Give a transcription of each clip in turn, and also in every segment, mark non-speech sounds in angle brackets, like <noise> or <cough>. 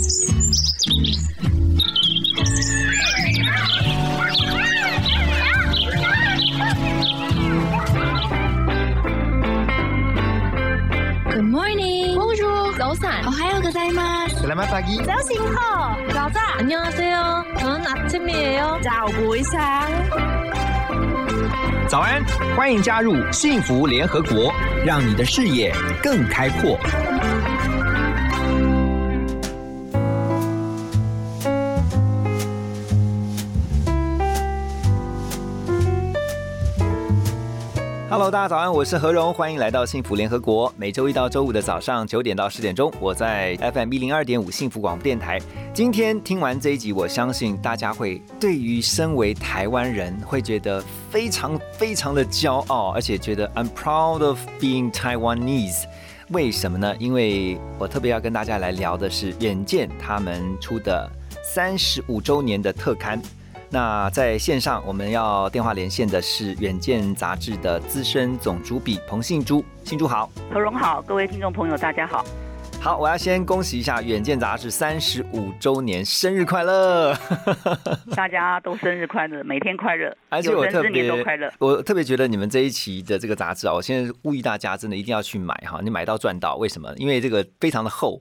Good morning. Bonjour.早安. 오하요 고자이마스. Selamat pagi. 早醒好. 가자. 안녕하세요. 전 아침이에요. 早不一상早安，欢迎加入幸福联合国，让你的视野更开阔。 Hello，大家早安，我是何荣，欢迎来到幸福联合国。每周一到周五的早上九点到十点钟，我在 FM 一零二点五幸福广播电台。今天听完这一集，我相信大家会对于身为台湾人会觉得非常非常的骄傲，而且觉得 I'm proud of being Taiwanese。为什么呢？因为我特别要跟大家来聊的是远见他们出的三十五周年的特刊。那在线上我们要电话连线的是《远见》杂志的资深总主笔彭信珠，信珠好。何荣好，各位听众朋友，大家好。好，我要先恭喜一下《远见》杂志三十五周年生日快乐！<laughs> 大家都生日快乐，每天快乐，而且我特别都快乐。我特别觉得你们这一期的这个杂志啊，我现在呼吁大家真的一定要去买哈，你买到赚到。为什么？因为这个非常的厚，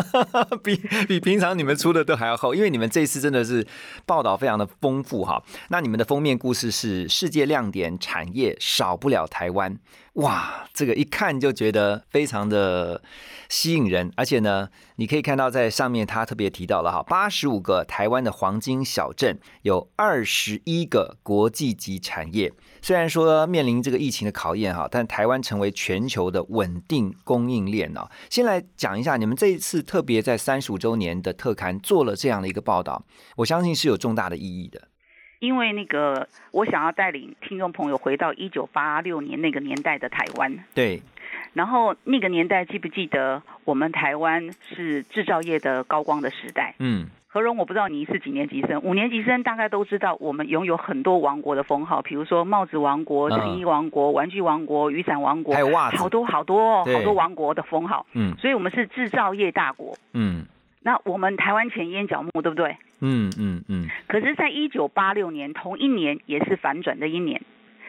<laughs> 比比平常你们出的都还要厚，因为你们这一次真的是报道非常的丰富哈。那你们的封面故事是世界亮点产业少不了台湾，哇，这个一看就觉得非常的吸引人，而且呢，你可以看到在上面他特别提到了哈，八十五个台湾的黄金小镇，有二十一个国际级产业。虽然说面临这个疫情的考验哈，但台湾成为全球的稳定供应链呢。先来讲一下，你们这一次特别在三十五周年的特刊做了这样的一个报道，我相信是有重大的意义的。因为那个，我想要带领听众朋友回到一九八六年那个年代的台湾，对，然后那个年代记不记得我们台湾是制造业的高光的时代？嗯，何荣，我不知道你是几年级生，五年级生大概都知道，我们拥有很多王国的封号，比如说帽子王国、嗯成衣王国、玩具王国、雨伞王国，还有袜子好多好多哦好多王国的封号，嗯。所以我们是制造业大国。嗯那我们台湾前烟角木，对不对？嗯嗯嗯可是，在一九八六年同一年，也是反转的一年。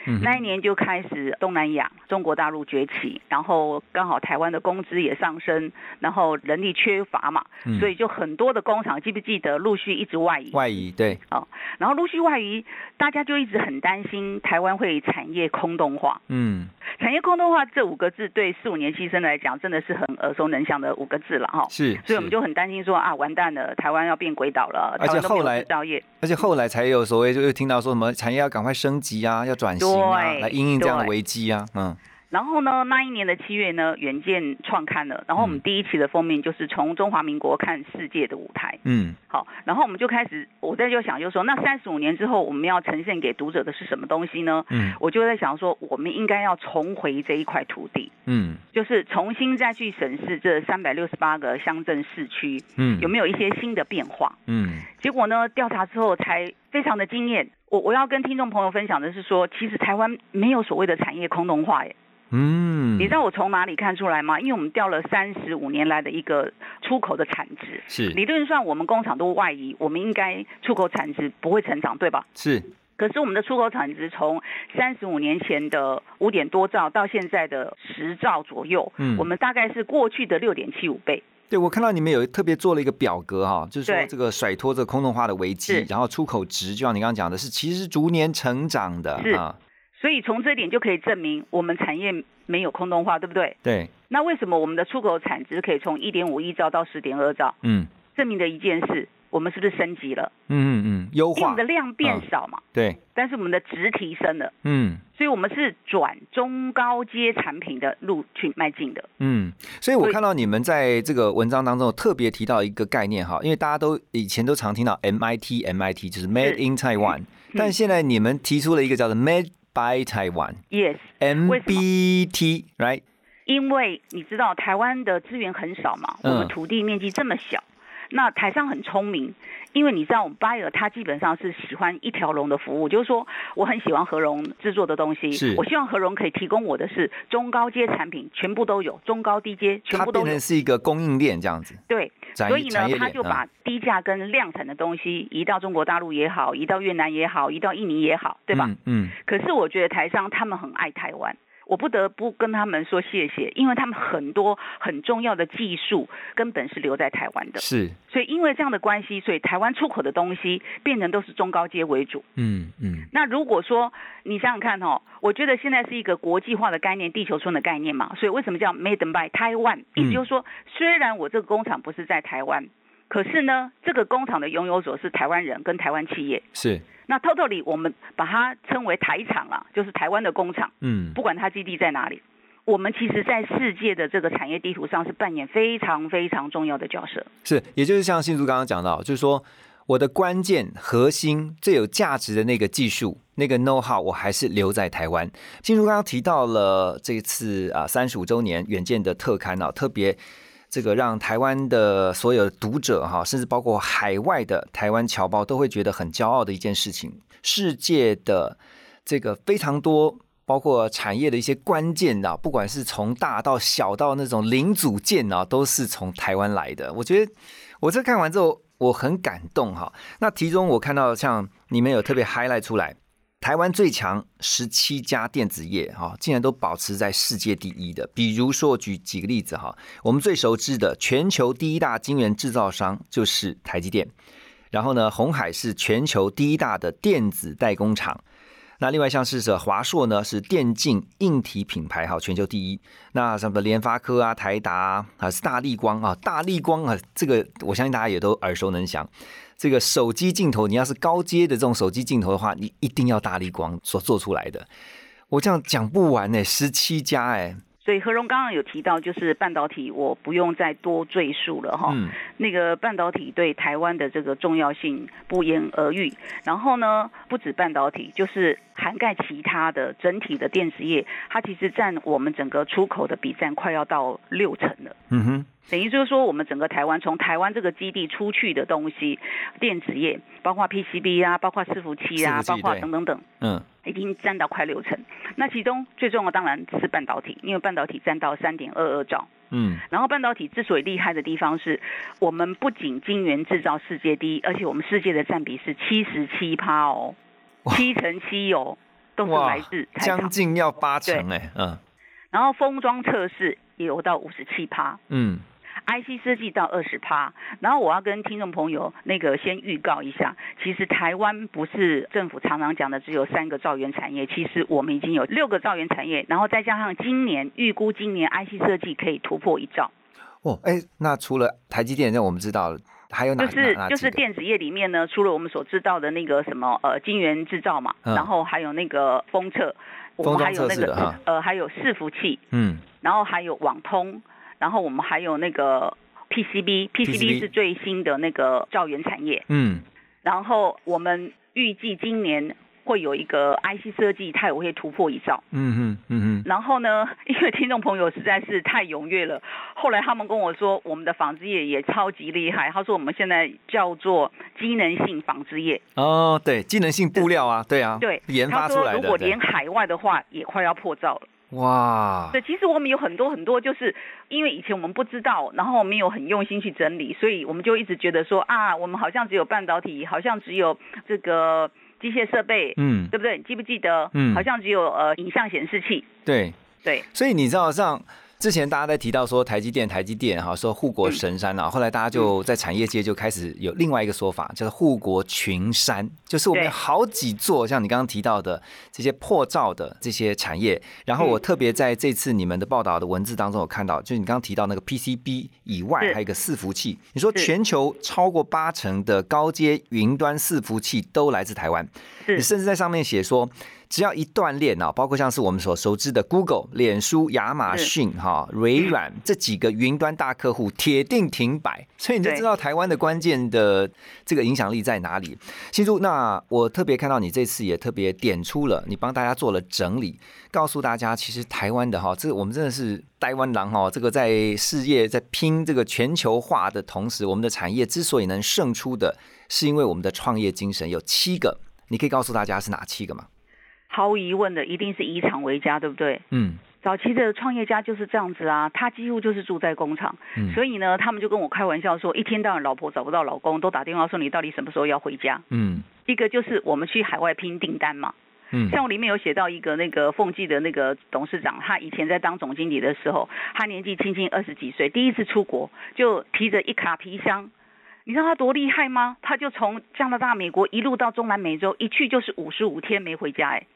嗯，那一年就开始东南亚、中国大陆崛起，然后刚好台湾的工资也上升，然后人力缺乏嘛，嗯所以就很多的工厂，记不记得陆续一直外移？外移对，哦然后陆续外移，大家就一直很担心台湾会产业空洞化。嗯产业空洞化这五个字，对四五年级生来讲，真的是很耳熟能详的五个字了哈。是，是所以我们就很担心说啊，完蛋了，台湾要变鬼岛了，而且后来。而且后来才有所谓，就又听到说什么产业要赶快升级啊，要转型啊，来应应这样的危机啊，嗯然后呢，那一年的七月呢，远见创刊了，然后我嗯们第一期的封面就是从中华民国看世界的舞台。嗯好，然后我们就开始，我在就想，就说那三十五年之后，我们要呈现给读者的是什么东西呢？嗯我就在想说，我们应该要重回这一块土地，嗯就是重新再去审视这三百六十八个乡镇市区嗯，有没有一些新的变化。嗯结果呢，调查之后才非常的惊艳。我我要跟听众朋友分享的是说，其实台湾没有所谓的产业空洞化耶。嗯，你知道我从哪里看出来吗？因为我们调了三十五年来的一个出口的产值，是理论上我们工厂都外移，我们应该出口产值不会成长，对吧？是，可是我们的出口产值从三十五年前的五点多兆到现在的十兆左右，嗯我们大概是过去的六点七五倍。对我看到你们有特别做了一个表格哈，就是说这个甩脱这个空洞化的危机，然后出口值，就像你刚刚讲的是，其实是逐年成长的是啊，所以从这一点就可以证明我们产业没有空洞化，对不对？对，那为什么我们的出口产值可以从一点五亿兆到十点二兆？嗯。证明的一件事，我们是不是升级了？嗯嗯嗯，优化。因为我们的，量变少嘛，对，但是我们的值提升了，嗯。所以我们是转中高阶产品的路去迈进的。嗯，所以我看到你们在这个文章当中特别提到一个概念哈，因为大家都以前都常听到 MIT MIT 就是 Made in Taiwan，但嗯。现在你们提出了一个叫做 Made by Taiwan Yes，为什么？MBT，right？因为你知道台湾的资源很少嘛，我嗯们土地面积这么小，那台上很聪明，因为你知道我们 buyer 他基本上是喜欢一条龙的服务，就是说我很喜欢和荣制作的东西是，我希望和荣可以提供我的是中高阶产品，全部都有，中高低阶全部都有它变成。是一个供应链这样子，对，所以呢，他就把低价跟量产的东西移到中国大陆也好，移到越南也好，移到印尼也好，对吧？嗯嗯，可是我觉得台商他们很爱台湾，我不得不跟他们说谢谢，因为他们很多很重要的技术根本是留在台湾的，是，所以因为这样的关系，所以台湾出口的东西变成都是中高阶为主。嗯嗯那如果说你想想看哦，我觉得现在是一个国际化的概念，地球村的概念嘛，所以为什么叫 Made by Taiwan？意思就是说，虽然我这个工厂不是在台湾，可是呢，这个工厂的拥有者是台湾人跟台湾企业。是，那 totally 我们把它称为台厂啊，就是台湾的工厂，嗯不管它基地在哪里。我们其实，在世界的这个产业地图上是扮演非常非常重要的角色。是，也就是像新竹刚刚讲到，就是说我的关键核心最有价值的那个技术。那个 know how 我还是留在台湾。新竹刚刚提到了这次啊三十五周年远见的特刊啊，特别这个让台湾的所有读者哈，甚至包括海外的台湾侨胞都会觉得很骄傲的一件事情。世界的这个非常多。包括产业的一些关键啊，不管是从大到小到那种零组件啊，都是从台湾来的。我觉得我这看完之后，我很感动哈。那其中我看到像你们有特别 highlight 出来，台湾最强十七家电子业哈，竟然都保持在世界第一的。比如说，举几个例子哈，我们最熟知的全球第一大晶圆制造商就是台积电，然后呢，红海是全球第一大的电子代工厂。那另外像是这华硕呢，是电竞硬体品牌哈，全球第一。那什么联发科啊、台达啊，还是大力光啊，大力光啊，这个我相信大家也都耳熟能详。这个手机镜头，你要是高阶的这种手机镜头的话，你一定要大力光所做出来的。我这样讲不完呢、十七家哎、所以何荣刚刚有提到，就是半导体，我不用再多赘述了哈。嗯那个半导体对台湾的这个重要性不言而喻。然后呢，不止半导体，就是涵盖其他的整体的电子业，它其实占我们整个出口的比占快要到六成了。嗯哼，等于就是说，我们整个台湾从台湾这个基地出去的东西，电子业，包括 PCB 啊，包括伺服器啊，包括等等等，嗯已经占到快六成。那其中最重要的当然是半导体，因为半导体占到三点二二兆。嗯然后半导体之所以厉害的地方是，我们不仅晶圆制造世界第一，而且我们世界的占比是七十七趴哦，哇七成七哦，都是来自台将。近要八成哎、嗯。然后封装测试也有到五十七趴。嗯。IC 设计到二十趴，然后我要跟听众朋友那个先预告一下，其实台湾不是政府常常讲的只有三个造园产业，其实我们已经有六个造园产业，然后再加上今年预估今年 IC 设计可以突破一兆，哦哎、那除了台积电，那我们知道了，还有哪就是就是电子业里面呢，除了我们所知道的那个什么呃晶圆制造嘛，嗯然后还有那个封测，我们还有那个呃还有伺服器，嗯然后还有网通，然后我们还有那个 PCB，PCB PCB 是最新的那个造元产业。嗯然后我们预计今年会有一个 IC 设计，它也会突破一兆。嗯哼嗯哼然后呢，<laughs> 因为听众朋友实在是太踊跃了，后来他们跟我说，我们的纺织业也超级厉害。他说我们现在叫做机能性纺织业，哦对，机能性布料啊，对啊，对，研发出来的，如果连海外的话，也快要破兆了。哇，对，其实我们有很多很多，就是因为以前我们不知道，然后没有很用心去整理，所以我们就一直觉得说啊，我们好像只有半导体，好像只有这个机械设备，嗯对不对？你记不记得？嗯好像只有呃影像显示器，对，对，所以你知道像。之前大家在提到说台积电，台积电哈说护国神山啊，后来大家就在产业界就开始有另外一个说法，叫做护国群山，就是我们有好几座像你刚刚提到的这些破兆的这些产业。然后我嗯特别在这次你们的报道的文字当中我看到，就是你刚刚提到那个 PCB 以外，是还有一个伺服器。你说全球超过八成的高阶云端伺服器都来自台湾，你甚至在上面写说，只要一断链啊，包括像是我们所熟知的 Google、脸书、亚马逊、哈、微软这几个云端大客户，铁定停摆。<laughs> 所以你就知道台湾的关键的这个影响力在哪里。新珠，那我特别看到你这次也特别点出了，你帮大家做了整理，告诉大家，其实台湾的哈，这个我们真的是台湾狼哈，这个在事业在拼这个全球化的同时，我们的产业之所以能胜出的，是因为我们的创业精神有七个。你可以告诉大家是哪七个吗？毫无疑问的，一定是以厂为家，对不对？嗯，早期的创业家就是这样子啊，他几乎就是住在工厂，嗯所以呢，他们就跟我开玩笑说，一天到晚老婆找不到老公，都打电话说你到底什么时候要回家？嗯一个就是我们去海外拼订单嘛，嗯像我里面有写到一个那个凤记的那个董事长，他以前在当总经理的时候，他年纪轻轻二十几岁，第一次出国就提着一卡皮箱。你知道他多厉害吗？他就从加拿大、美国一路到中南美洲，一去就是五十五天没回家、哎，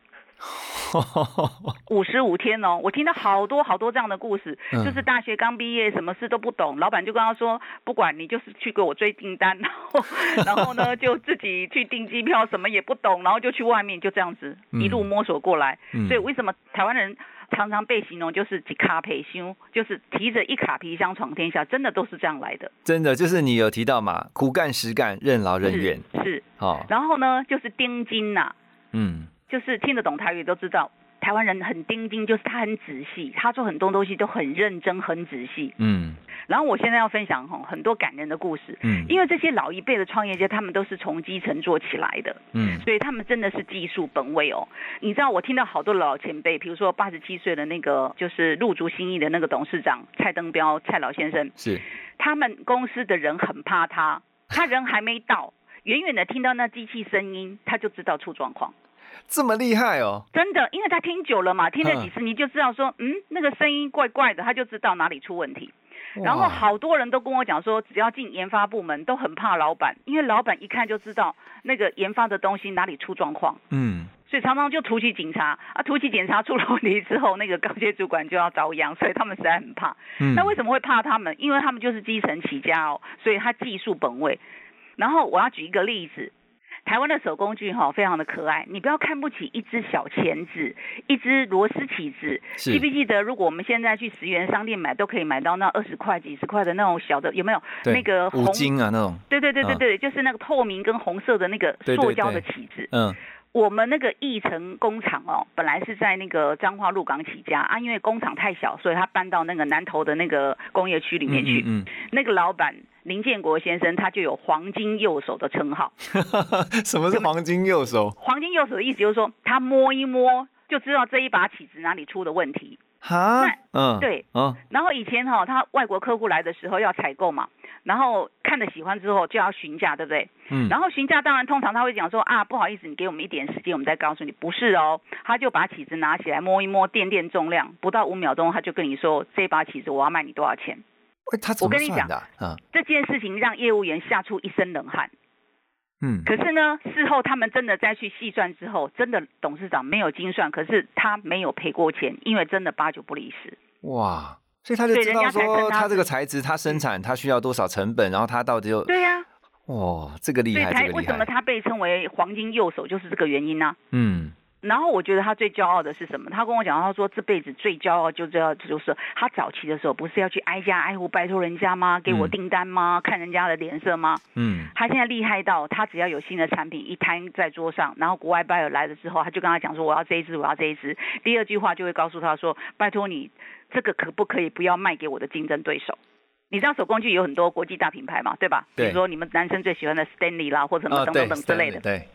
<laughs> 五十五天哦！我听到好多好多这样的故事，嗯。就是大学刚毕业，什么事都不懂，老板就跟他说，不管你就是去给我追订单，<laughs> 然后然后呢就自己去订机票，什么也不懂，然后就去外面就这样子嗯。一路摸索过来。嗯。所以为什么台湾人常常被形容就是几卡皮箱，就是提着一卡皮箱闯天下，真的都是这样来的。真的就是你有提到嘛，苦干实干，任劳任怨，是好，哦，然后呢就是钉金呐、嗯就是听得懂台语都知道，台湾人很钉钉，就是他很仔细，他做很多东西都很认真、很仔细。嗯然后我现在要分享哈很多感人的故事，嗯因为这些老一辈的创业家，他们都是从基层做起来的，嗯所以他们真的是技术本位哦。你知道，我听到好多老前辈，比如说八十七岁的那个就是入足新意的那个董事长蔡登标蔡老先生，是，他们公司的人很怕他，他人还没到，远远的听到那机器声音，他就知道出状况。这么厉害哦，真的，因为他听久了嘛，听了几次你就知道说，嗯，那个声音怪怪的，他就知道哪里出问题。然后好多人都跟我讲说，只要进研发部门都很怕老板，因为老板一看就知道那个研发的东西哪里出状况，嗯所以常常就突击警察啊，突击检查出了问题之后，那个高阶主管就要遭殃，所以他们实在很怕。嗯，那为什么会怕他们？因为他们就是基层起家哦，所以他技术本位。然后我要举一个例子，台湾的手工具哈、非常的可爱，你不要看不起一只小钳子，一只螺丝起子。是记不记得，如果我们现在去十元商店买，都可以买到那二十块、几十块的那种小的，有没有？那个红五金啊那种，对对对对对，就是那个透明跟红色的那个塑胶的对起子。嗯我们那个义成工厂哦，本来是在那个彰化鹿港起家啊，因为工厂太小，所以他搬到那个南投的那个工业区里面去。嗯那个老板林建国先生，他就有黄金右手的称号。嗯，<laughs> 什么是黄金右手？黄金右手的意思就是说，他摸一摸就知道这一把起子哪里出了问题。哈，嗯，对，嗯然后以前哈、他外国客户来的时候要采购嘛，然后看了喜欢之后就要询价，对不对？嗯，然后询价当然通常他会讲说啊，不好意思，你给我们一点时间，我们再告诉你。不是哦，他就把起子拿起来摸一摸，掂掂重量，不到五秒钟他就跟你说这把起子我要卖你多少钱。我跟你算的啊？嗯。这件事情让业务员吓出一身冷汗。嗯，可是呢，事后他们真的再去细算之后，真的董事长没有精算，可是他没有赔过钱，因为真的八九不离十。哇，所以他就知道说他他这个是材质，他生产他需要多少成本，然后他到底有对呀、哇，这个厉害，所以才这个厉害，为什么他被称为黄金右手，就是这个原因呢、嗯然后我觉得他最骄傲的是什么？他跟我讲，他说这辈子最骄傲就这样，就是他早期的时候不是要去挨家挨户拜托人家吗？给我嗯订单吗？看人家的脸色吗？嗯他现在厉害到，他只要有新的产品一摊在桌上，然后国外 buyer 来了之后，他就跟他讲说我要这一支，我要这一支。第二句话就会告诉他说，拜托你这个可不可以不要卖给我的竞争对手？你知道手工具有很多国际大品牌嘛，对吧？比如说你们男生最喜欢的 Stanley 啦，或者什么等等等之类的。对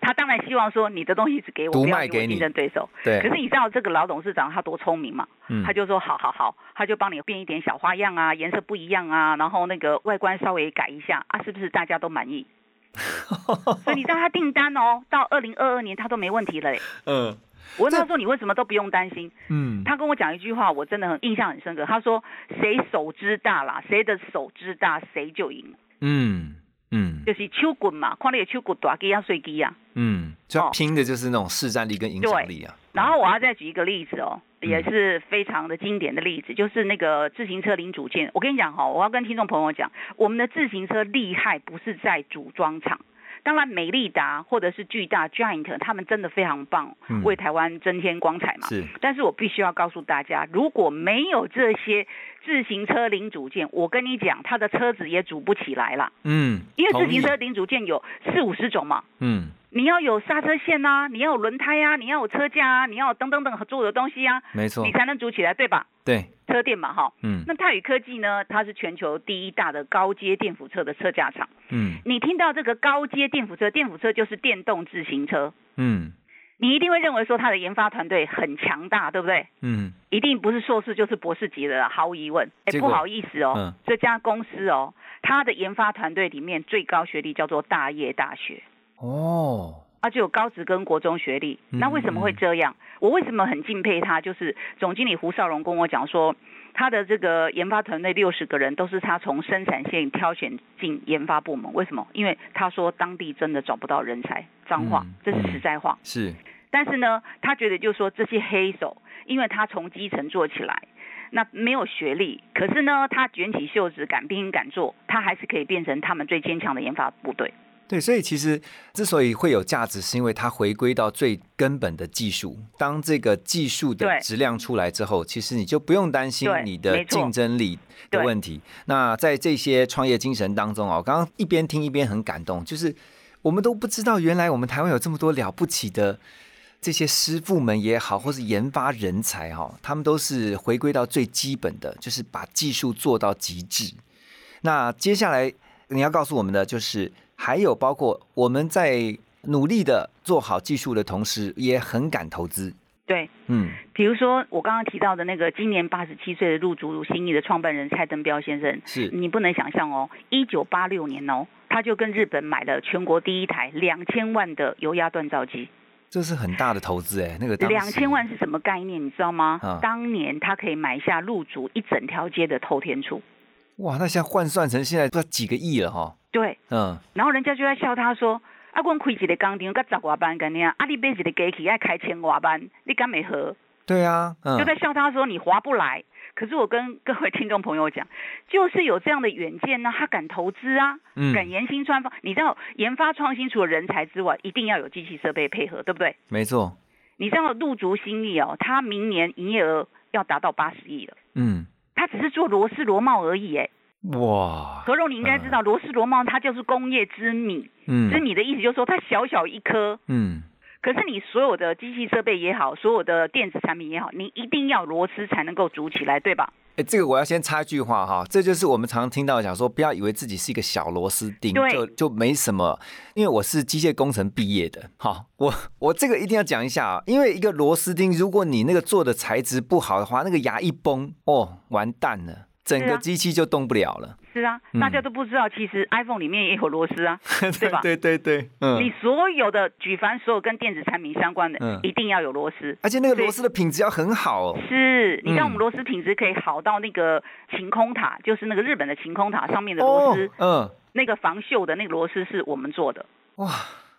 他当然希望说你的东西只给我，不要给我竞争对手。对，可是你知道这个老董事长他多聪明嘛？嗯他就说好好好，他就帮你变一点小花样啊，颜色不一样啊，然后那个外观稍微改一下啊，是不是大家都满意？<laughs> 所以你知道他订单哦，到二零二二年他都没问题了嘞。嗯我问他说你为什么都不用担心？嗯，他跟我讲一句话，我真的很印象很深刻。他说谁手之大啦，谁的手之大谁就赢，嗯嗯就是手棍嘛，看你的手棍大机啊，碎机啊。嗯，就要哦拼的就是那种市占力跟影响力啊。然后我要再举一个例子哦，嗯也是非常的经典的例子，就是那个自行车零组件。我跟你讲哈、我要跟听众朋友讲，我们的自行车厉害不是在组装厂。当然，美利达或者是巨大 Giant，他们真的非常棒嗯，为台湾增添光彩嘛。是，但是我必须要告诉大家，如果没有这些自行车零组件，我跟你讲，他的车子也组不起来了。嗯，因为自行车，零组件有四五十种嘛，嗯你要有刹车线啊，你要有轮胎啊，你要有车架啊，你要有等等等所有的东西啊，没错你，才能组起来，对吧？对，车店嘛，哈。嗯那泰宇科技呢？它是全球第一大的高阶电辅车的车架厂。嗯你听到这个高阶电辅车，电辅车就是电动自行车。嗯你一定会认为说它的研发团队很强大，对不对？嗯，一定不是硕士就是博士级的啦，毫无疑问。哎，不好意思哦，嗯这家公司哦，它的研发团队里面最高学历叫做大业大学。哦，他，就有高职跟国中学历，嗯那为什么会这样？我为什么很敬佩他？就是总经理胡少荣跟我讲说，他的这个研发团队六十个人都是他从生产线挑选进研发部门。为什么？因为他说当地真的找不到人才，脏话嗯，这是实在话。是，但是呢，他觉得就是说这些黑手，因为他从基层做起来，那没有学历，可是呢，他卷起袖子敢拼敢做，他还是可以变成他们最坚强的研发部队。对，所以其实之所以会有价值，是因为它回归到最根本的技术。当这个技术的质量出来之后，其实你就不用担心你的竞争力的问题。那在这些创业精神当中啊，我刚刚一边听一边很感动，就是我们都不知道，原来我们台湾有这么多了不起的。这些师傅们也好，或是研发人才哈，他们都是回归到最基本的，就是把技术做到极致。那接下来你要告诉我们的就是，还有包括我们在努力的做好技术的同时，也很敢投资。对，嗯，比如说我刚刚提到的那个今年八十七岁的入主新义的创办人蔡登标先生，是你不能想象哦，一九八六年哦，他就跟日本买了全国第一台两千万的油压锻造机。这是很大的投资哎，那个两千万是什么概念？你知道吗？啊当年他可以买下入主一整条街的透天厝。哇，那现在换算成现在不知道几个亿了哈。对，嗯，然后人家就在笑他说：“啊，阮开一个工厂，甲十外班干呢，啊，你买一个机器要开千外班，你敢没合？”对啊，嗯就，在笑他说你划不来。可是我跟各位听众朋友讲，就是有这样的远见呢，他敢投资啊，嗯敢研新创发。你知道研发创新除了人才之外，一定要有机器设备配合，对不对？没错，你知道入足新力哦，他明年营业额要达到八十亿了，嗯，他只是做螺丝螺帽而已，哎，哇，何荣你应该知道，螺丝螺帽它就是工业之米，嗯。之米的意思就是说它小小一颗，嗯，可是你所有的机器设备也好，所有的电子产品也好，你一定要螺丝才能够组起来，对吧？哎，这个我要先插一句话哈，这就是我们常常听到讲说，不要以为自己是一个小螺丝钉，对就就没什么。因为我是机械工程毕业的，好，我我这个一定要讲一下啊，因为一个螺丝钉，如果你那个做的材质不好的话，那个牙一崩，哦，完蛋了，整个机器就动不了了，是啊，嗯。大家都不知道，其实 iPhone 里面也有螺丝啊，<laughs> 对吧？对对对，嗯。你，所有的举凡所有跟电子产品相关的，嗯。一定要有螺丝。而且那个螺丝的品质要很好哦，是，你知道我们嗯螺丝品质可以好到那个晴空塔，就是那个日本的晴空塔上面的螺丝，嗯，那个防锈的那个螺丝是我们做的。哇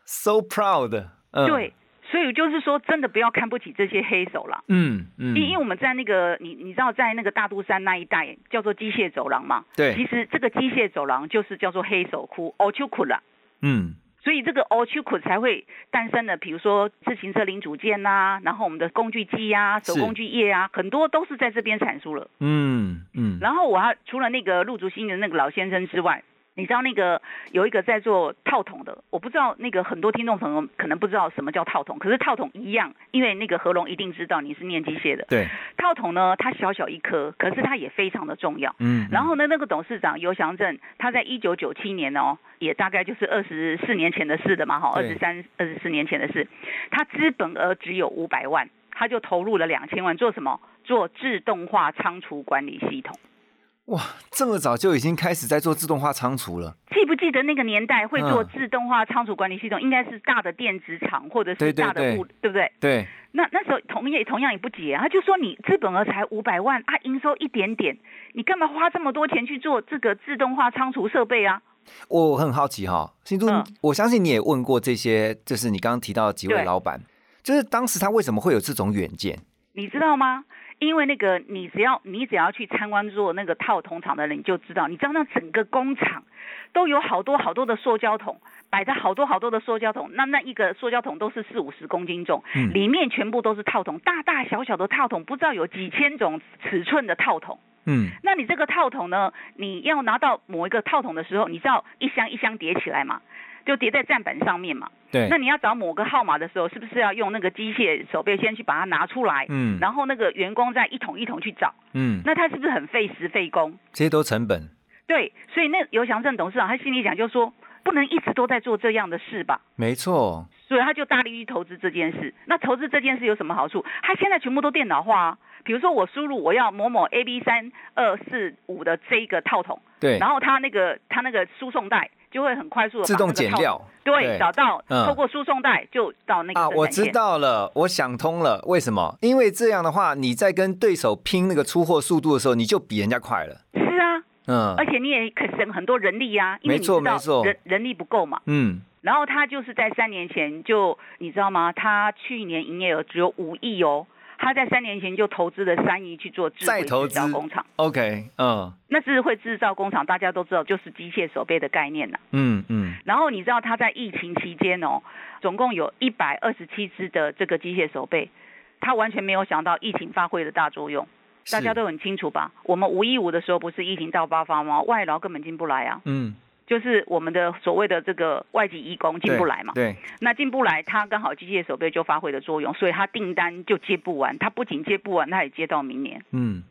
，so proud，嗯，对，所以就是说，真的不要看不起这些黑手了。嗯嗯，因因为我们在那个你你知道在那个大肚山那一带叫做机械走廊嘛，对其实这个机械走廊就是叫做黑手窟 o c h u k u 啦。嗯所以这个 o c h u k u 才会诞生的，比如说自行车零组件呐、然后我们的工具机啊、手工具业啊，很多都是在这边产出了。嗯嗯，然后我还除了那个陆竹新的那个老先生之外，你知道那个有一个在做套筒的，我不知道那个很多听众朋友可能不知道什么叫套筒，可是套筒一样，因为那个何龙一定知道你是念机械的。对，套筒呢，它小小一颗，可是它也非常的重要。嗯，然后呢，那个董事长尤祥正，他在一九九七年哦，也大概就是二十四年前的事的嘛，哈，二十三、二十四年前的事。他资本额只有五百万，他就投入了两千万，做什么？做自动化仓储管理系统。哇，这么早就已经开始在做自动化仓储了，记不记得那个年代会做嗯自动化仓储管理系统？应该是大的电子厂或者是大的物，对不对？对，那那时候同业同样也不解、啊，他就说你资本额才五百万啊，营收一点点，你干嘛花这么多钱去做这个自动化仓储设备啊？我很好奇哈，新都，嗯我相信你也问过这些，就是你刚刚提到的几位老板，就是当时他为什么会有这种远见？你知道吗？因为那个你只要你只要去参观做那个套筒厂的人，你就知道，你知道那整个工厂都有好多好多的塑胶桶，摆着好多好多的塑胶桶，那那一个塑胶桶都是四五十公斤重，嗯里面全部都是套筒，大大小小的套筒，不知道有几千种尺寸的套筒。嗯，那你这个套筒呢？你要拿到某一个套筒的时候，你知道一箱一箱叠起来嘛，就叠在站板上面嘛。对那，你要找某个号码的时候，是不是要用那个机械手背先去把它拿出来？嗯然后那个员工再一桶一桶去找，嗯，那他是不是很费时费工？这些都成本，对，所以那尤祥正董事长他心里讲就说，不能一直都在做这样的事吧？没错，所以他就大力去投资这件事。那投资这件事有什么好处？他现在全部都电脑化啊。比如说我输入我要某某 A B 三二四五的这一个套筒，对，然后它那个它那个输送带就会很快速的自动减料，对，找到嗯透过输送带就到那个啊，我知。道了，我想通了，为什么？因为这样的话，你在跟对手拼那个出货速度的时候，你就比人家快了。是啊，嗯而且你也可省很多人力呀、因为没错你知道没错人人力不够嘛。嗯，然后他就是在三年前就你知道吗？他去年营业额只有五亿哦，他在三年前就投资了三亿去做智慧制造工厂。OK，嗯那智慧制造工厂大家都知道，就是机械手背的概念呐、嗯嗯，然后你知道他在疫情期间哦，总共有一百二十七只的这个机械手背，他完全没有想到疫情发挥的大作用。大家都很清楚吧？我们五一五的时候不是疫情到爆发吗？外劳根本进不来啊，嗯就是我们的所谓的这个外籍义工进不来嘛。对，那进不来，他刚好机械手背就发挥的作用，所以他订单就接不完。他不仅接不完，他也接到明年。嗯。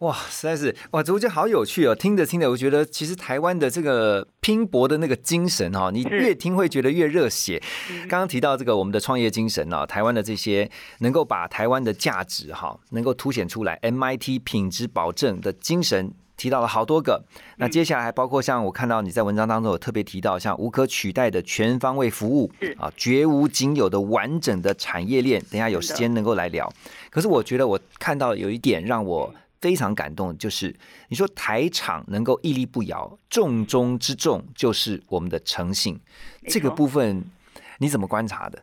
哇，实在是哇，直播间好有趣哦！听着听着，我觉得其实台湾的这个拼搏的那个精神哈、你越听会觉得越热血。嗯刚刚提到这个我们的创业精神呢、台湾的这些能够把台湾的价值哈、能够凸显出来，MIT 品质保证的精神。提到了好多个，那接下来还包括像我看到你在文章当中有特别提到，像无可取代的全方位服务是啊，绝无仅有的完整的产业链。等一下有时间能够来聊。可是我觉得我看到有一点让我非常感动，就是你说台场能够屹立不摇，重中之重就是我们的诚信。这个部分你怎么观察的？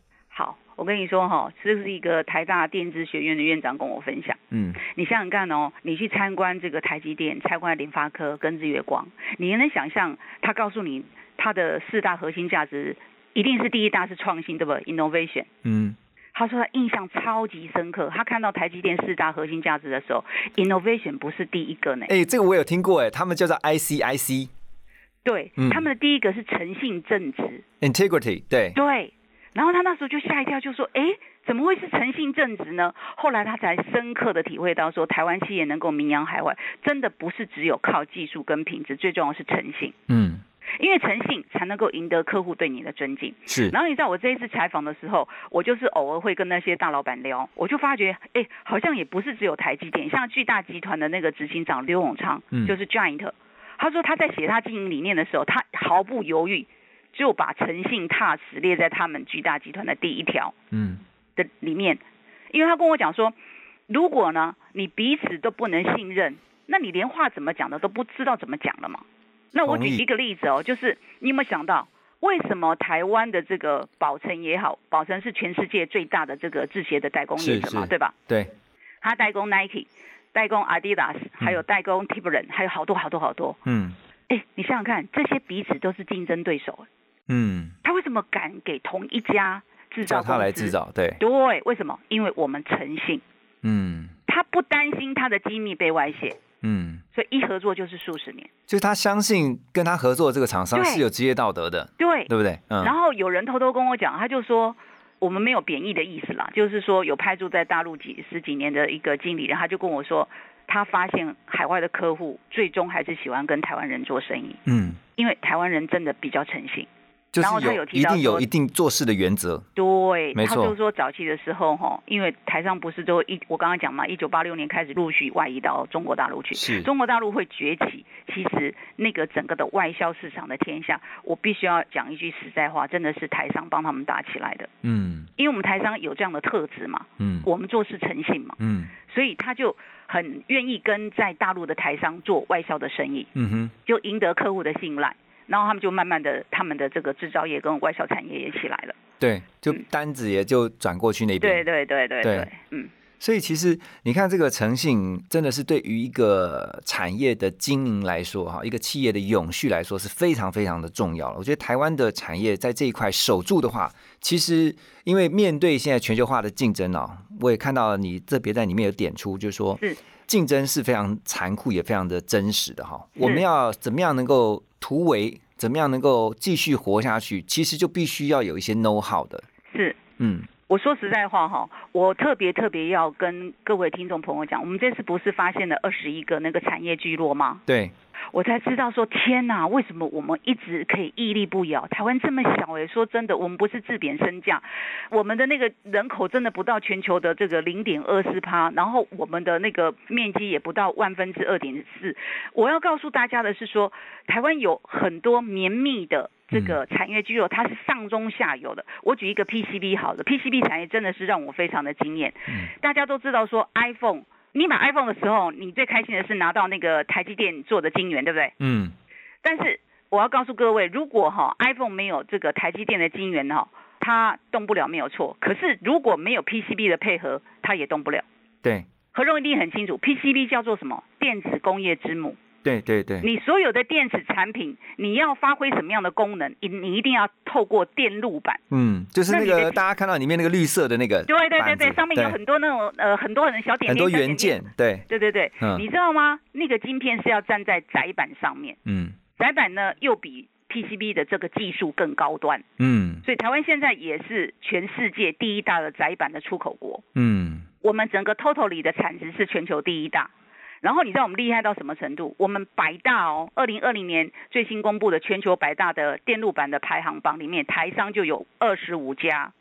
好，我跟你说哈、这是一个台大电子学院的院长跟我分享。嗯，你想想看哦，你去参观这个台积电、参观联发科跟日月光，你能想象他告诉你他的四大核心价值，一定是第一大是创新，对不？innovation。嗯，他说他印象超级深刻，他看到台积电四大核心价值的时候，innovation 不是第一个呢。哎、这个我有听过，哎，他们叫做 ICIC 对，嗯他们的第一个是诚信正直。integrity，对，对，然后他那时候就吓一跳，就说：“哎，怎么会是诚信正直呢？”后来他才深刻的体会到，说台湾企业能够名扬海外，真的不是只有靠技术跟品质，最重要是诚信，嗯，因为诚信才能够赢得客户对你的尊敬。是，然后你知道我这一次采访的时候，我就是偶尔会跟那些大老板聊，我就发觉，哎，好像也不是只有台积电，像巨大集团的那个执行长刘永昌，嗯就是 Giant，他说他在写他经营理念的时候，他毫不犹豫就把诚信踏实列在他们巨大集团的第一条嗯，的里面，因为他跟我讲说，如果呢你彼此都不能信任，那你连话怎么讲的都不知道怎么讲了嘛。那我举一个例子哦，就是你有没有想到，为什么台湾的这个宝成也好，宝成是全世界最大的这个制鞋的代工业者嘛，对吧？对，他代工 Nike，代工 Adidas，还有代工 Timberland，还有好多好多好多。嗯。哎，你想想看，这些彼此都是竞争对手，嗯，他为什么敢给同一家制造叫他来制？造，对，对，为什么？因为我们诚信，嗯他不担心他的机密被外泄，嗯，所以一合作就是数十年。就是他相信跟他合作的这个厂商是有职业道德的，对，对不对？嗯，然后有人偷偷跟我讲，他就说。我们没有贬义的意思啦，就是说有派驻在大陆几十几年的一个经理人，他就跟我说，他发现海外的客户最终还是喜欢跟台湾人做生意，嗯，因为台湾人真的比较诚信。就然后他有是有一定有提到一定做事的原则，对，没错。他就说早期的时候哈，因为台商不是都一我刚刚讲嘛，一九八六年开始陆续外移到中国大陆去，是。中国大陆会崛起，其实那个整个的外销市场的天下，我必须要讲一句实在话，真的是台商帮他们打起来的，嗯。因为我们台商有这样的特质嘛，嗯我们做事诚信嘛，嗯。所以他就很愿意跟在大陆的台商做外销的生意，嗯哼，就赢得客户的信赖。然后他们就慢慢的，他们的这个制造业跟外销产业也起来了。对，就单子也就转过去那边，对对对对对对，嗯，所以其实你看，这个诚信真的是对于一个产业的经营来说，哈，一个企业的永续来说是非常非常的重要了。我觉得台湾的产业在这一块守住的话，其实因为面对现在全球化的竞争哦，我也看到你这别在里面有点出，就是说是竞争是非常残酷也非常的真实的哈。我们要怎么样能够突围，怎么样能够继续活下去，其实就必须要有一些 know how 的，是。嗯我说实在话哈，我特别特别要跟各位听众朋友讲，我们这次不是发现了二十一个那个产业聚落吗？对，我才知道说天哪，为什么我们一直可以屹立不摇？台湾这么小哎，说真的，我们不是自贬身价，我们的那个人口真的不到全球的这个零点二四趴，然后我们的那个面积也不到万分之二点四。我要告诉大家的是说，台湾有很多绵密的。这个产业聚落它是上中下游的。我举一个 PCB 好了，PCB 产业真的是让我非常的惊艳。大家都知道说 iPhone，你买 iPhone 的时候，你最开心的是拿到那个台积电做的晶圆，对不对？嗯。但是我要告诉各位，如果哈 iPhone 没有这个台积电的晶圆哈，它动不了没有错。可是如果没有 PCB 的配合，它也动不了。对。何荣一定很清楚，PCB 叫做什么？电子工业之母。对对对，你所有的电子产品，你要发挥什么样的功能？你你一定要透过电路板。嗯，就是那个大家看到里面那个绿色的那个。对对对对，上面有很多那种呃很多很小点很多元件。对对对对，你知道吗？那个晶片是要站在窄板上面。嗯。窄板呢，又比 PCB 的这个技术更高端。嗯。所以台湾现在也是全世界第一大的窄板的出口国。嗯。我们整个 total 里的产值是全球第一大。然后你知道我们厉害到什么程度？我们百大哦，二零二零年最新公布的全球百大的电路板的排行榜里面，台商就有二十五家，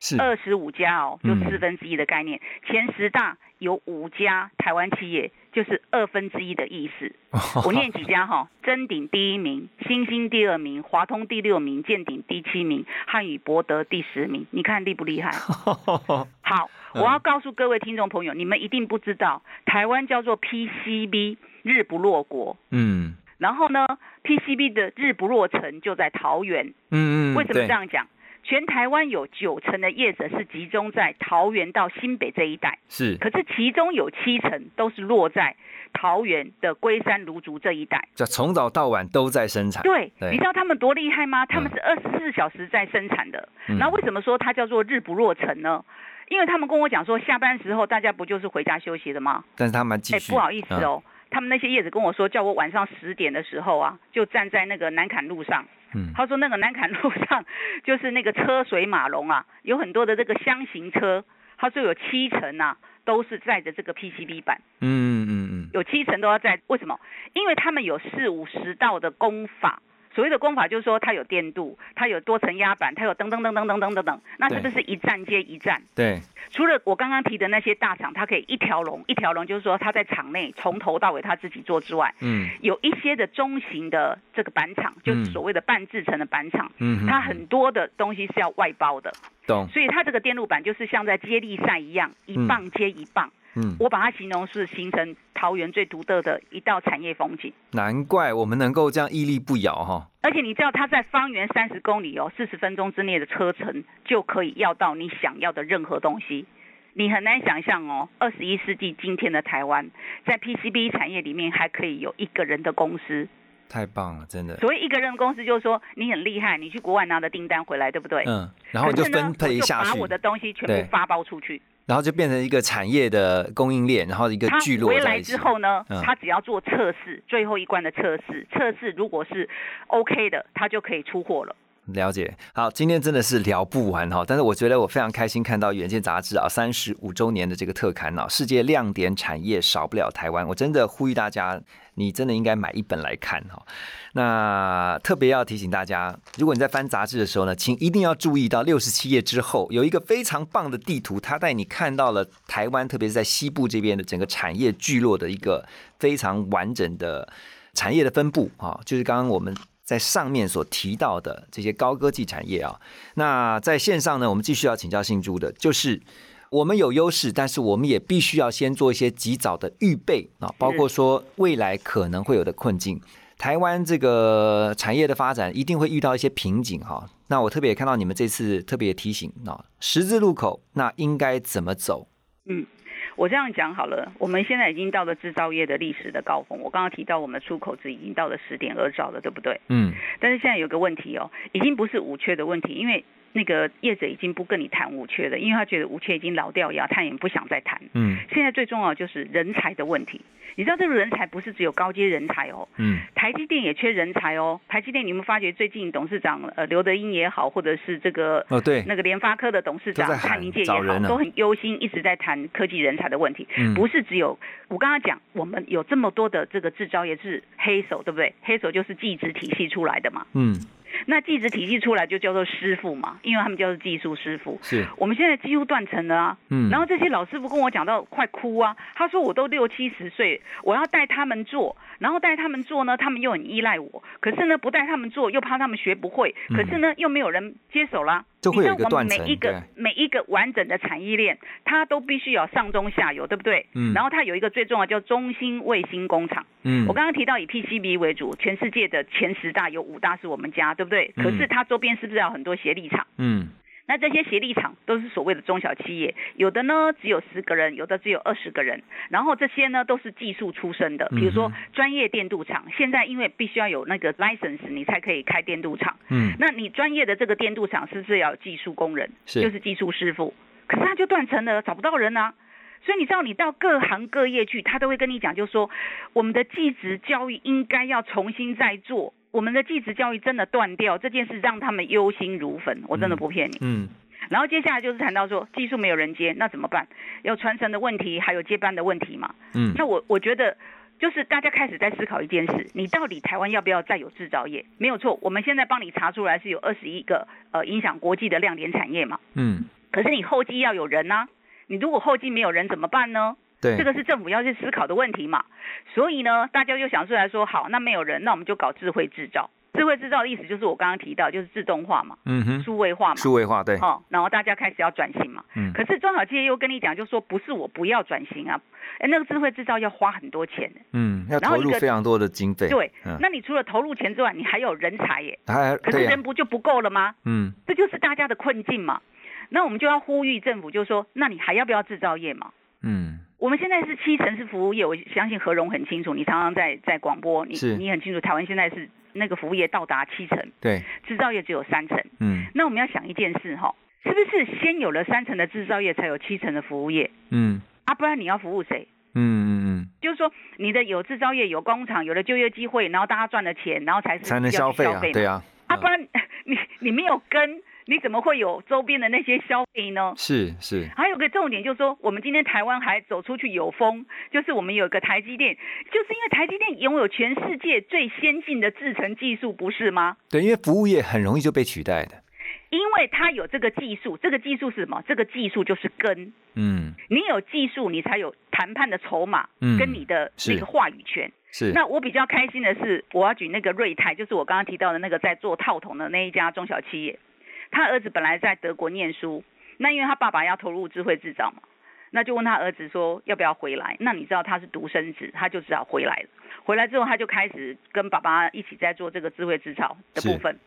是二十五家哦，就四分之一的概念。前十大有五家台湾企业。就是二分之一的意思。<laughs> 我念几家哈：真鼎第一名，新星第二名，华通第六名，建鼎第七名，汉语博德第十名。你看厉不厉害？<laughs> 好，我要告诉各位听众朋友，你们一定不知道，台湾叫做 PCB，日不落国。嗯。然后呢，PCB 的日不落城就在桃园。嗯嗯。为什么这样讲？全台湾有九成的业者是集中在桃园到新北这一带，是。可是其中有七成都是落在桃园的龟山芦竹这一带，就从早到晚都在生产。对，你知道他们多厉害吗？他们是二十四小时在生产的。然后为什么说它叫做日不落城呢？因为他们跟我讲说，下班时候大家不就是回家休息的吗？但是他们继续。不好意思哦。他们那些叶子跟我说，叫我晚上十点的时候啊，就站在那个南坎路上。嗯，他说那个南坎路上 <laughs> 就是那个车水马龙啊，有很多的这个箱型车。他说有七成啊，都是载着这个 PCB 板。嗯嗯嗯，有七成都要载，为什么？因为他们有四五十道的工法。所谓的工法就是说，它有电镀，它有多层压板，它有等等等等等等等等，那是不是一站接一站？对。除了我刚刚提的那些大厂，它可以一条龙一条龙，就是说它在厂内从头到尾它自己做之外，嗯，有一些的中型的这个板厂，就是所谓的半制成的板厂，嗯，它很多的东西是要外包的，懂。所以它这个电路板就是像在接力赛一样，一棒接一棒。嗯，我把它形容是形成桃园最独特的一道产业风景。难怪我们能够这样屹立不摇哈！而且你知道，它在方圆三十公里哦，四十分钟之内的车程就可以要到你想要的任何东西。你很难想象哦，二十一世纪今天的台湾，在 PCB 产业里面还可以有一个人的公司，太棒了，真的。所谓一个人公司，就是说你很厉害，你去国外拿的订单回来，对不对？嗯。然后就分配下去，把我的东西全部发包出去。然后就变成一个产业的供应链，然后一个聚落回来之后呢，他只要做测试，最后一关的测试，测试如果是 OK 的，他就可以出货了。了解，好，今天真的是聊不完哈，但是我觉得我非常开心看到《远见》杂志啊三十五周年的这个特刊啊，世界亮点产业少不了台湾，我真的呼吁大家，你真的应该买一本来看哈。那特别要提醒大家，如果你在翻杂志的时候呢，请一定要注意到六十七页之后有一个非常棒的地图，它带你看到了台湾，特别是在西部这边的整个产业聚落的一个非常完整的产业的分布啊，就是刚刚我们。在上面所提到的这些高科技产业啊，那在线上呢，我们继续要请教姓朱的，就是我们有优势，但是我们也必须要先做一些及早的预备啊，包括说未来可能会有的困境。台湾这个产业的发展一定会遇到一些瓶颈哈。那我特别看到你们这次特别提醒啊，十字路口那应该怎么走？嗯。我这样讲好了，我们现在已经到了制造业的历史的高峰。我刚刚提到我们出口值已经到了十点二兆了，对不对？嗯。但是现在有个问题哦，已经不是五缺的问题，因为那个业者已经不跟你谈五缺了，因为他觉得五缺已经老掉牙，他也不想再谈。嗯现在最重要就是人才的问题。你知道这个人才不是只有高阶人才哦，嗯台积电也缺人才哦。台积电你们发觉最近董事长呃刘德英也好，或者是这个哦对，那个联发科的董事长蔡明介也好，都很忧心，一直在谈科技人才的问题。嗯不是只有我刚刚讲，我们有这么多的这个制造业是黑手，对不对？黑手就是技职体系出来的嘛。嗯那技职体系出来就叫做师傅嘛，因为他们叫做技术师傅。是我们现在几乎断层了啊。嗯，然后这些老师傅跟我讲到快哭啊，他说我都六七十岁，我要带他们做，然后带他们做呢，他们又很依赖我，可是呢不带他们做又怕他们学不会，嗯可是呢又没有人接手啦。就会有一个断层每一个每一个完整的产业链，它都必须有上中下游，对不对？嗯然后它有一个最重要叫中心卫星工厂。嗯我刚刚提到以 PCB 为主，全世界的前十大有五大是我们家，对不对？嗯可是它周边是不是有很多协力厂？嗯那这些协力厂都是所谓的中小企业，有的呢只有十个人，有的只有二十个人。然后这些呢都是技术出身的，比如说嗯专业电镀厂，现在因为必须要有那个 license，你才可以开电镀厂。嗯那你专业的这个电镀厂是不是要有技术工人？是就是技术师傅。可是他就断层了，找不到人啊。所以你知道，你到各行各业去，他都会跟你讲，就说我们的技职教育应该要重新再做。我们的技职教育真的断掉这件事，让他们忧心如焚。我真的不骗你。嗯然后接下来就是谈到说技术没有人接，那怎么办？有传承的问题，还有接班的问题嘛。嗯那我我觉得。就是大家开始在思考一件事：你到底台湾要不要再有制造业？没有错，我们现在帮你查出来是有二十一个呃影响国际的亮点产业嘛。嗯可是你后继要有人呐、你如果后继没有人怎么办呢？对，这个是政府要去思考的问题嘛。所以呢，大家就想出来说，好，那没有人，那我们就搞智慧制造。智慧制造的意思就是我刚刚提到，就是自动化嘛，嗯哼数位化嘛。数位化对哦，然后大家开始要转型嘛。嗯可是中小企业又跟你讲，就说不是我不要转型啊，哎，那个智慧制造要花很多钱的。嗯要投入非常多的经费对，嗯那你除了投入钱之外，你还有人才耶。还可是人不就不够了吗？嗯这就是大家的困境嘛。那我们就要呼吁政府，就说，那你还要不要制造业嘛？嗯我们现在是七成是服务业，我相信何荣很清楚，你常常在在广播，你你很清楚，台湾现在是那个服务业到达七成，对。制造业只有三成。嗯。那我们要想一件事哈，是不是先有了三成的制造业，才有七成的服务业？嗯。啊？不然你要服务谁？嗯嗯嗯。就是说，你的有制造业、有工厂、有了就业机会，然后大家赚了钱，然后才嗯是才能消费啊对啊啊，嗯不然 <laughs> 你你没有跟，你怎么会有周边的那些消费呢？是是还有个重点就是说，我们今天台湾还走出去有风，就是我们有个台积电，就是因为台积电拥有全世界最先进的制程技术，不是吗？对，因为服务业很容易就被取代的因为它有这个技术，这个技术是什么？这个技术就是根。嗯你有技术，你才有谈判的筹码，嗯跟你的那是个话语权。是那我比较开心的是，我要举那个瑞泰，就是我刚刚提到的那个在做套筒的那一家中小企业，他儿子本来在德国念书，那因为他爸爸要投入智慧制造嘛，那就问他儿子说要不要回来。那你知道他是独生子，他就只好回来了。回来之后，他就开始跟爸爸一起在做这个智慧制造的部分。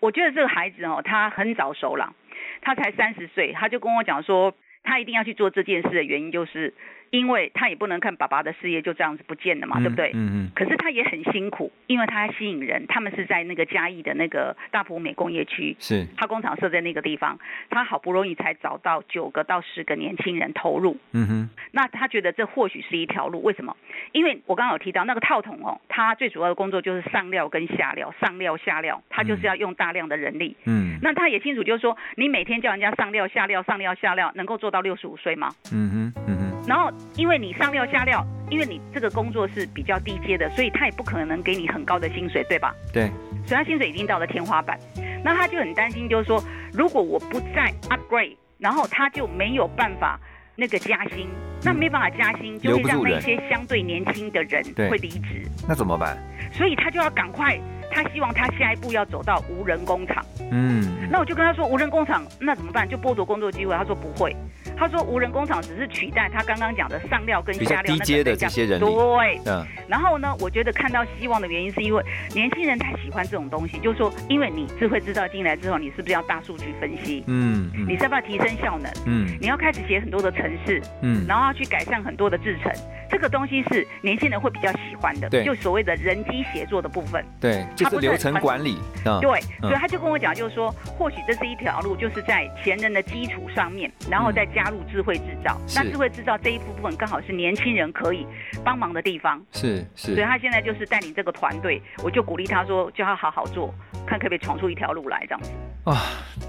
我觉得这个孩子哦，他很早熟了，他才三十岁，他就跟我讲说，他一定要去做这件事的原因，就是因为他也不能看爸爸的事业就这样子不见了嘛，对不对？嗯嗯可是他也很辛苦，因为他吸引人。他们是在那个嘉义的那个大埔美工业区，是他工厂设在那个地方，他好不容易才找到九个到十个年轻人投入。嗯哼那他觉得这或许是一条路，为什么？因为我刚刚有提到那个套筒哦，它最主要的工作就是上料跟下料，上料下料，他就是要用大量的人力。嗯那他也清楚，就是说你每天叫人家上料下料上料下料，能够做到六十五岁吗？嗯哼嗯哼然后因为你上料下料，因为你这个工作是比较低阶的，所以他也不可能给你很高的薪水，对吧？对所以他薪水已经到了天花板。那他就很担心，就是说，如果我不再 upgrade，然后他就没有办法那个加薪，那没办法加薪，就会让那些相对年轻的人会离职，那怎么办？所以他就要赶快，他希望他下一步要走到无人工厂。嗯那我就跟他说，无人工厂那怎么办？就剥夺工作机会？他说不会，他说无人工厂只是取代他刚刚讲的上料跟下料那个低阶的这些人力。对，嗯。然后呢，我觉得看到希望的原因是因为年轻人太喜欢这种东西，就是说，因为你智慧制造进来之后，你是不是要大数据分析？嗯你是要不要提升效能？嗯。你要开始写很多的程式，嗯。然后要去改善很多的制程，这个东西是年轻人会比较喜欢的，对就所谓的人机协作的部分。对，就是是流程管理啊，对，嗯所以他就跟我讲，就是说，或许这是一条路，就是在前人的基础上面，然后再加入智慧制造。是那智慧制造这一部分刚好是年轻人可以帮忙的地方，是是所以，他现在就是带领这个团队，我就鼓励他说，叫他好好做，看可不可以闯出一条路来这样子。哇，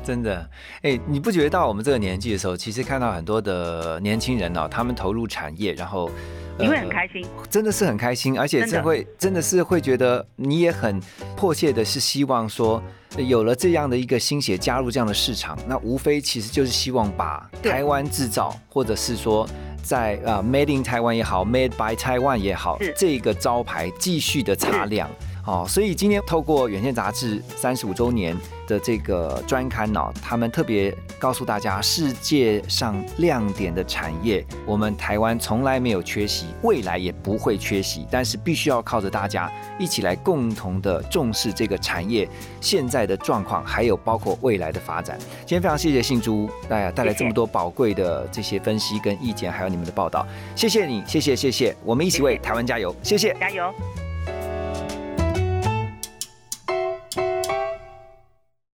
真的，哎，你不觉得到我们这个年纪的时候，其实看到很多的年轻人哦，他们投入产业，然后。你会很呃开心，真的是很开心，而且这会真的是会觉得你也很迫切的是希望说，呃有了这样的一个心血加入这样的市场，那无非其实就是希望把台湾制造，或者是说在呃 Made in Taiwan 也好，Made by Taiwan 也好，这个招牌继续的擦亮。哦，所以今天透过远见杂志三十五周年的这个专刊哦，他们特别告诉大家，世界上亮点的产业，我们台湾从来没有缺席，未来也不会缺席，但是必须要靠着大家一起来共同的重视这个产业现在的状况，还有包括未来的发展。今天非常谢谢信珠大家带来这么多宝贵的这些分析跟意见，还有你们的报道，谢谢你，谢谢谢谢，我们一起为台湾加油，谢谢。加油！